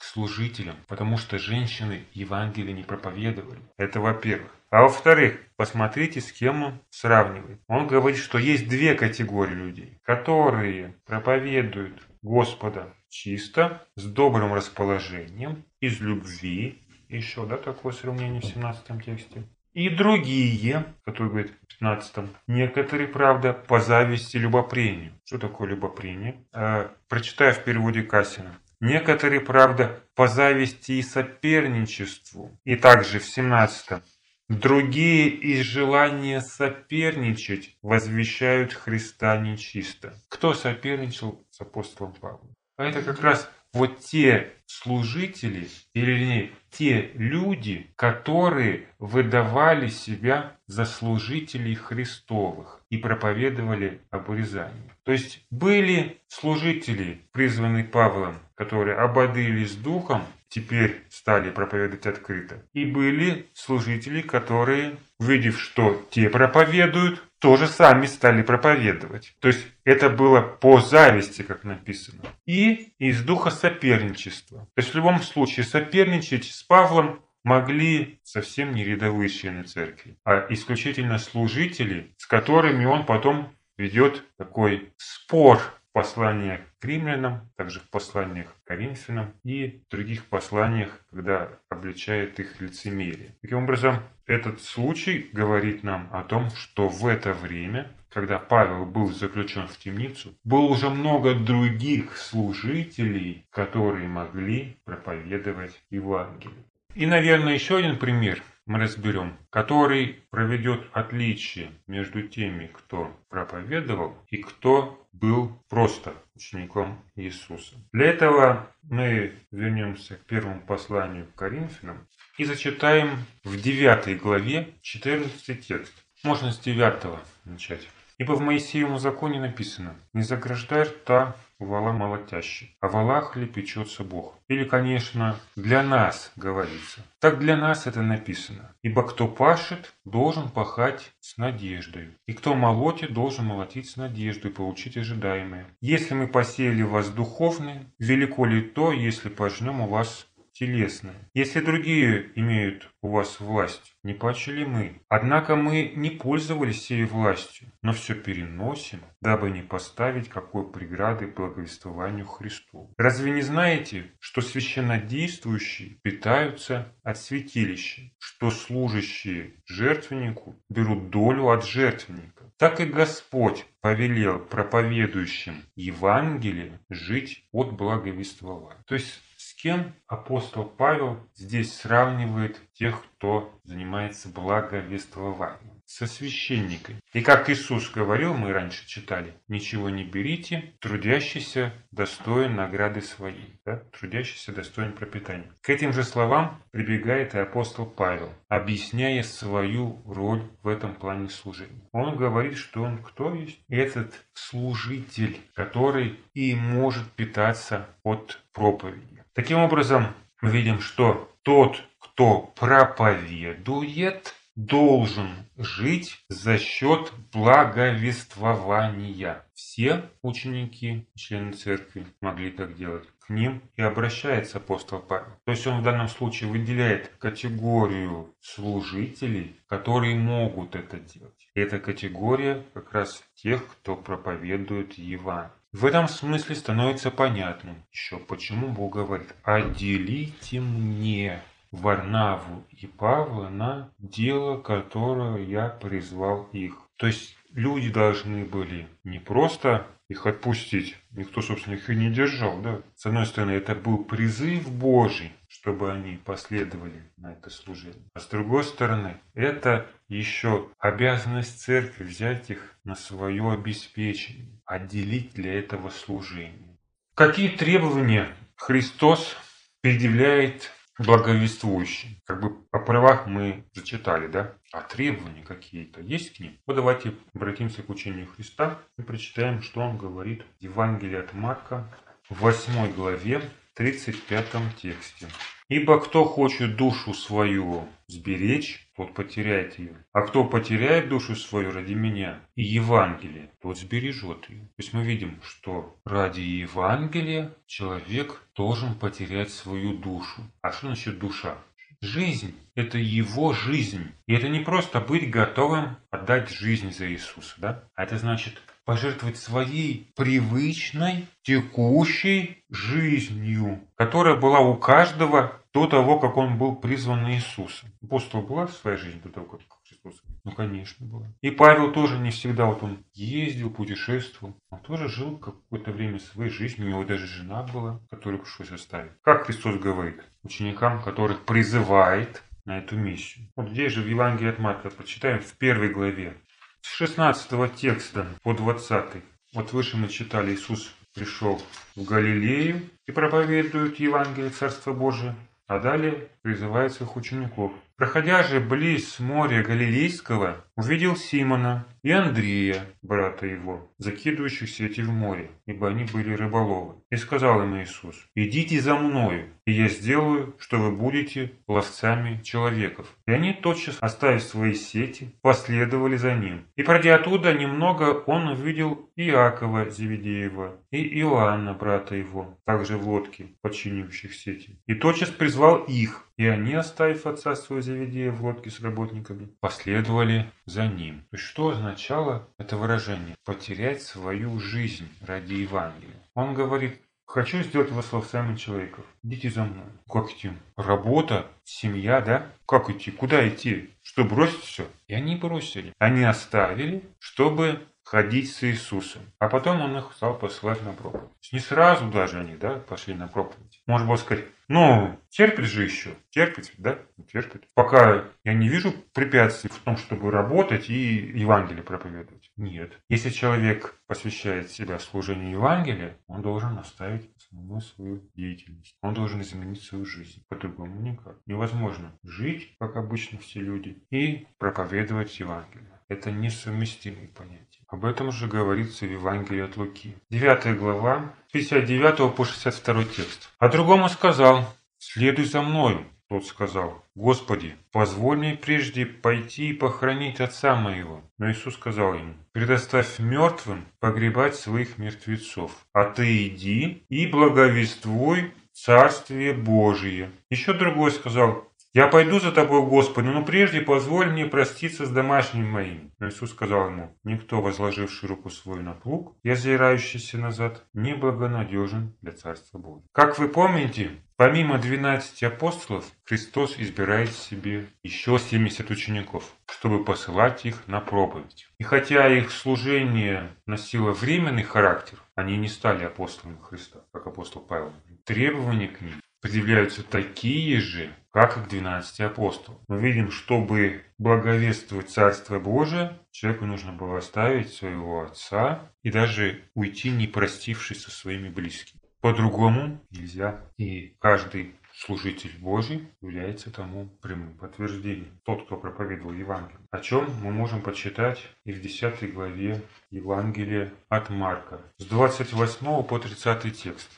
К служителям, потому что женщины Евангелие не проповедовали. Это во-первых. А во-вторых, посмотрите, с кем он сравнивает. Он говорит, что есть две категории людей, которые проповедуют Господа чисто, с добрым расположением, из любви. Еще, да, такое сравнение в 17 тексте. И другие, которые говорят в 15 некоторые, правда, по зависти любопрению. Что такое любопрение? Э, прочитаю в переводе Кассина. Некоторые, правда, по зависти и соперничеству. И также в 17 Другие из желания соперничать возвещают Христа нечисто. Кто соперничал с апостолом Павлом? А это как раз вот те служители, или вернее, те люди, которые выдавали себя за служителей Христовых и проповедовали об урезании. То есть были служители, призванные Павлом, которые ободрились духом, теперь стали проповедовать открыто. И были служители, которые, увидев, что те проповедуют, тоже сами стали проповедовать. То есть это было по зависти, как написано. И из духа соперничества. То есть в любом случае соперничать с Павлом могли совсем не рядовые члены церкви, а исключительно служители, с которыми он потом ведет такой спор в посланиях к римлянам, также в посланиях к Коринфянам и других посланиях, когда обличает их лицемерие. Таким образом, этот случай говорит нам о том, что в это время когда Павел был заключен в темницу, было уже много других служителей, которые могли проповедовать Евангелие. И, наверное, еще один пример мы разберем, который проведет отличие между теми, кто проповедовал и кто был просто учеником Иисуса. Для этого мы вернемся к первому посланию к Коринфянам и зачитаем в 9 главе 14 текст. Можно с 9 начать. Ибо в Моисеевом законе написано «Не заграждай рта вала молотящий, а валах ли печется Бог». Или, конечно, для нас говорится. Так для нас это написано. Ибо кто пашет, должен пахать с надеждой. И кто молотит, должен молотить с надеждой, получить ожидаемое. Если мы посеяли вас духовное, велико ли то, если пожнем у вас телесное. Если другие имеют у вас власть, не плаче ли мы? Однако мы не пользовались сей властью, но все переносим, дабы не поставить какой преграды благовествованию Христу. Разве не знаете, что священнодействующие питаются от святилища, что служащие жертвеннику берут долю от жертвенника? Так и Господь повелел проповедующим Евангелие жить от благовествования. То есть кем апостол Павел здесь сравнивает тех, кто занимается благовествованием? со священниками. И как Иисус говорил, мы раньше читали, ничего не берите, трудящийся достоин награды своей, да? трудящийся достоин пропитания. К этим же словам прибегает и апостол Павел, объясняя свою роль в этом плане служения. Он говорит, что он кто есть? Этот служитель, который и может питаться от проповеди. Таким образом, мы видим, что тот, кто проповедует, должен жить за счет благовествования. Все ученики, члены церкви могли так делать. К ним и обращается апостол Павел. То есть он в данном случае выделяет категорию служителей, которые могут это делать. И эта категория как раз тех, кто проповедует Евангелие. В этом смысле становится понятным еще, почему Бог говорит «отделите мне Варнаву и Павла на дело, которое я призвал их. То есть люди должны были не просто их отпустить, никто, собственно, их и не держал, да. С одной стороны, это был призыв Божий, чтобы они последовали на это служение. А с другой стороны, это еще обязанность церкви взять их на свое обеспечение, отделить для этого служения. Какие требования Христос предъявляет благовествующий. Как бы о правах мы зачитали, да? А требования какие-то есть к ним? Вот давайте обратимся к учению Христа и прочитаем, что он говорит в Евангелии от Марка в 8 главе 35 тексте. Ибо кто хочет душу свою сберечь, тот потеряет ее. А кто потеряет душу свою ради меня и Евангелия, тот сбережет ее. То есть мы видим, что ради Евангелия человек должен потерять свою душу. А что значит душа? Жизнь – это его жизнь. И это не просто быть готовым отдать жизнь за Иисуса, да? А это значит пожертвовать своей привычной, текущей жизнью, которая была у каждого до того, как он был призван на Иисуса. Апостол была своя жизнь до того, как Христос? Ну, конечно, была. И Павел тоже не всегда, вот он ездил, путешествовал. Он тоже жил какое-то время своей жизнью. У него даже жена была, которую пришлось оставить. Как Христос говорит ученикам, которых призывает на эту миссию. Вот здесь же в Евангелии от Марка прочитаем в первой главе. С 16 текста по 20. Вот выше мы читали, Иисус пришел в Галилею и проповедует Евангелие Царства Божия. А далее призывает своих учеников. Проходя же близ моря Галилейского, увидел Симона и Андрея, брата его, закидывающих сети в море, ибо они были рыболовы. И сказал им Иисус, «Идите за мною, и я сделаю, что вы будете ловцами человеков». И они, тотчас оставив свои сети, последовали за ним. И пройдя оттуда немного, он увидел Иакова Зеведеева и Иоанна, брата его, также в лодке, подчинивших сети. И тотчас призвал их, и они, оставив отца своего Зеведея в лодке с работниками, последовали за ним. Есть что означало это выражение? Потерять свою жизнь ради Евангелия. Он говорит, хочу сделать вас ловцами человеков. Идите за мной. Как идти? Работа, семья, да? Как идти? Куда идти? Что, бросить все? И они бросили. Они оставили, чтобы ходить с Иисусом. А потом он их стал посылать на проповедь. Не сразу даже они да, пошли на проповедь. Можно было сказать, ну, терпит же еще. Терпит, да? Терпит. Пока я не вижу препятствий в том, чтобы работать и Евангелие проповедовать. Нет. Если человек посвящает себя служению Евангелия, он должен оставить основную свою деятельность. Он должен изменить свою жизнь. По-другому никак. Невозможно жить, как обычно все люди, и проповедовать Евангелие. Это несовместимые понятия. Об этом же говорится в Евангелии от Луки. 9 глава, 59 по 62 текст. А другому сказал, следуй за мною. Тот сказал, Господи, позволь мне прежде пойти и похоронить отца моего. Но Иисус сказал ему, предоставь мертвым погребать своих мертвецов, а ты иди и благовествуй Царствие Божие. Еще другой сказал, я пойду за тобой, Господи, но прежде позволь мне проститься с домашним моим. Иисус сказал ему, никто, возложивший руку свою на плуг и озирающийся назад, не благонадежен для Царства Божьего. Как вы помните, помимо 12 апостолов, Христос избирает себе еще 70 учеников, чтобы посылать их на проповедь. И хотя их служение носило временный характер, они не стали апостолами Христа, как апостол Павел. Требования к ним предъявляются такие же, как и к 12 апостолам. Мы видим, чтобы благовествовать Царство Божие, человеку нужно было оставить своего отца и даже уйти, не простившись со своими близкими. По-другому нельзя. И каждый служитель Божий является тому прямым подтверждением. Тот, кто проповедовал Евангелие. О чем мы можем почитать и в 10 главе Евангелия от Марка. С 28 по 30 текст.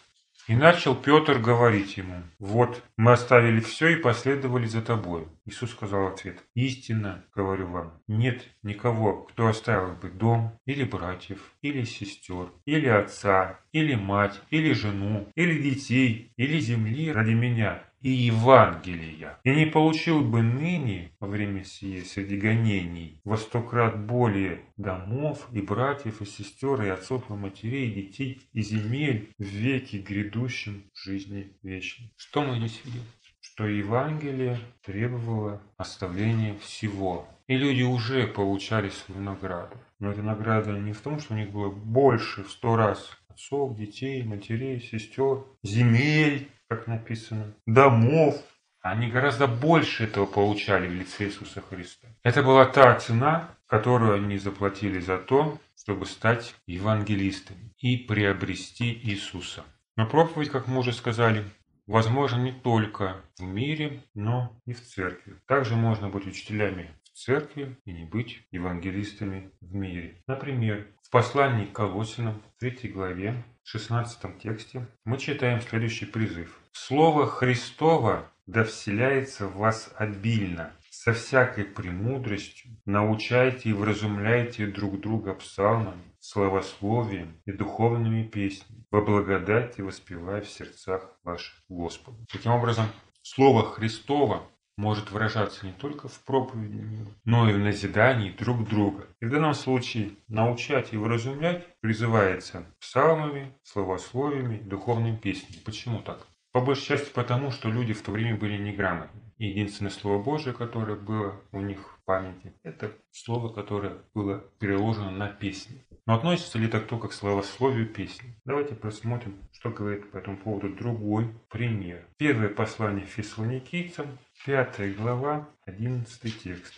И начал Петр говорить ему, «Вот, мы оставили все и последовали за тобой». Иисус сказал ответ, «Истинно, говорю вам, нет никого, кто оставил бы дом, или братьев, или сестер, или отца, или мать, или жену, или детей, или земли ради меня, и Евангелия, и не получил бы ныне во время сие среди гонений во сто крат более домов и братьев и сестер и отцов и матерей и детей и земель в веке грядущем жизни вечной. Что мы здесь видим? Что Евангелие требовало оставления всего. И люди уже получали свою награду. Но эта награда не в том, что у них было больше в сто раз отцов, детей, матерей, сестер, земель, как написано, домов. Они гораздо больше этого получали в лице Иисуса Христа. Это была та цена, которую они заплатили за то, чтобы стать евангелистами и приобрести Иисуса. Но проповедь, как мы уже сказали, возможно не только в мире, но и в церкви. Также можно быть учителями в церкви и не быть евангелистами в мире. Например, в послании к Колосинам, 3 главе, 16 тексте, мы читаем следующий призыв. Слово Христово да вселяется в вас обильно, со всякой премудростью, научайте и вразумляйте друг друга псалмами, словословием и духовными песнями, во благодати воспевая в сердцах ваших Господу. Таким образом, Слово Христово может выражаться не только в проповеди, но и в назидании друг друга. И в данном случае научать и вразумлять призывается псалмами, словословиями, духовными песнями. Почему так? По большей части потому, что люди в то время были неграмотны. Единственное слово Божие, которое было у них в памяти, это слово, которое было переложено на песни. Но относится ли это только к словословию песни? Давайте посмотрим, что говорит по этому поводу другой пример. Первое послание фессалоникийцам, 5 глава, 11 текст.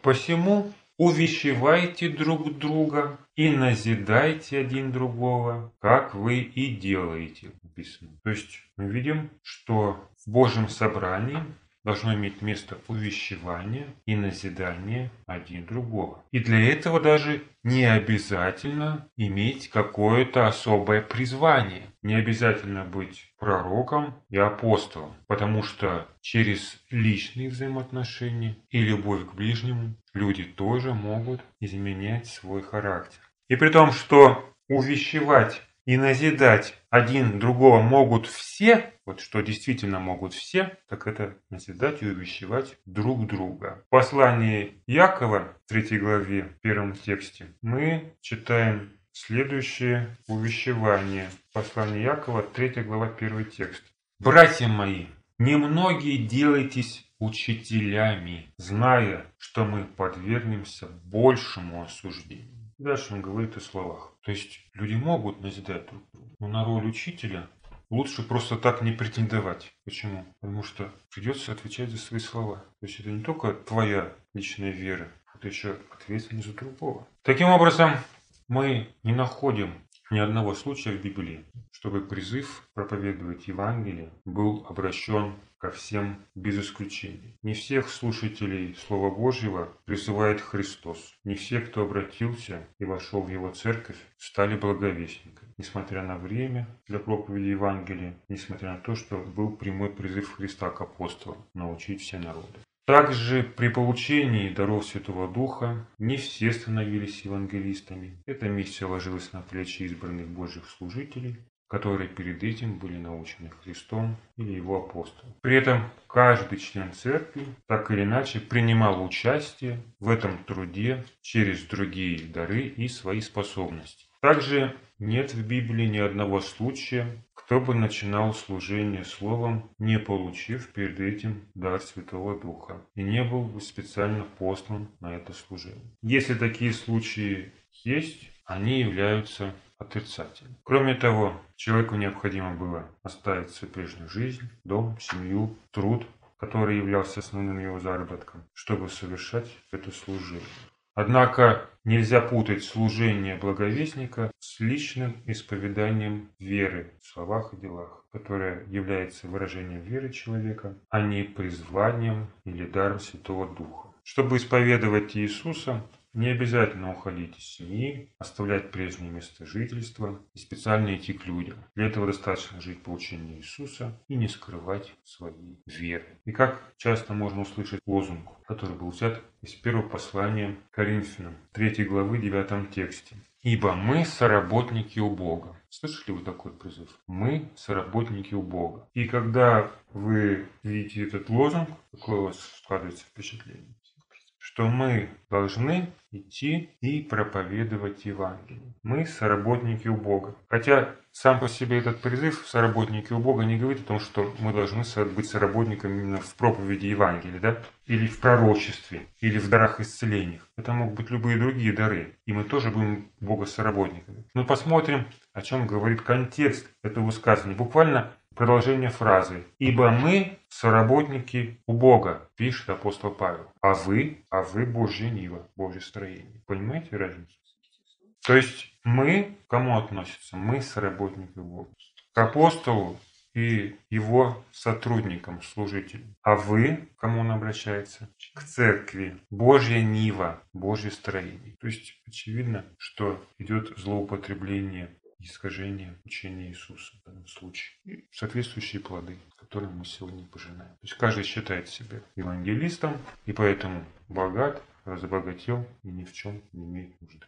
«Посему увещевайте друг друга и назидайте один другого, как вы и делаете написано. То есть мы видим, что в Божьем собрании должно иметь место увещевание и назидание один другого. И для этого даже не обязательно иметь какое-то особое призвание. Не обязательно быть пророком и апостолом, потому что через личные взаимоотношения и любовь к ближнему люди тоже могут изменять свой характер. И при том, что увещевать и назидать один другого могут все, вот что действительно могут все, так это назидать и увещевать друг друга. В послании Якова, в 3 главе, первом тексте, мы читаем следующее увещевание. Послание Якова, 3 глава, первый текст. «Братья мои, немногие делайтесь учителями, зная, что мы подвергнемся большему осуждению. Дальше он говорит о словах. То есть люди могут назидать друг друга, но на роль учителя лучше просто так не претендовать. Почему? Потому что придется отвечать за свои слова. То есть это не только твоя личная вера, это еще ответственность за другого. Таким образом, мы не находим ни одного случая в Библии, чтобы призыв проповедовать Евангелие был обращен ко всем без исключения. Не всех слушателей Слова Божьего призывает Христос. Не все, кто обратился и вошел в Его церковь, стали благовестниками. Несмотря на время для проповеди Евангелия, несмотря на то, что был прямой призыв Христа к апостолам научить все народы. Также при получении даров Святого Духа не все становились евангелистами. Эта миссия ложилась на плечи избранных Божьих служителей, которые перед этим были научены Христом или его апостолом. При этом каждый член церкви так или иначе принимал участие в этом труде через другие дары и свои способности. Также нет в Библии ни одного случая, кто бы начинал служение словом, не получив перед этим дар Святого Духа и не был бы специально послан на это служение. Если такие случаи есть, они являются отрицательными. Кроме того, человеку необходимо было оставить свою прежнюю жизнь, дом, семью, труд, который являлся основным его заработком, чтобы совершать это служение. Однако нельзя путать служение благовестника с личным исповеданием веры в словах и делах, которое является выражением веры человека, а не призванием или даром Святого Духа. Чтобы исповедовать Иисуса, не обязательно уходить из семьи, оставлять прежнее место жительства и специально идти к людям. Для этого достаточно жить по учению Иисуса и не скрывать своей веры. И как часто можно услышать лозунг, который был взят из первого послания Коринфянам, 3 главы, 9 тексте. «Ибо мы соработники у Бога». Слышали вы такой призыв? Мы соработники у Бога. И когда вы видите этот лозунг, какое у вас складывается впечатление? Что мы должны идти и проповедовать Евангелие. Мы соработники у Бога. Хотя сам по себе этот призыв «соработники у Бога» не говорит о том, что мы должны быть соработниками именно в проповеди Евангелия, да? или в пророчестве, или в дарах исцелениях. Это могут быть любые другие дары, и мы тоже будем Бога соработниками. Но посмотрим, о чем говорит контекст этого высказывания. Буквально продолжение фразы. «Ибо мы соработники у Бога», пишет апостол Павел. А вы, а вы Божья Нива, Божье строение. Понимаете разницу? То есть мы, к кому относятся? Мы соработники Бога. К апостолу и его сотрудникам, служителям. А вы, кому он обращается? К церкви. Божья Нива, Божье строение. То есть очевидно, что идет злоупотребление искажение учения Иисуса в данном случае. И соответствующие плоды, которые мы сегодня пожинаем. То есть каждый считает себя евангелистом, и поэтому богат, разбогател и ни в чем не имеет нужды.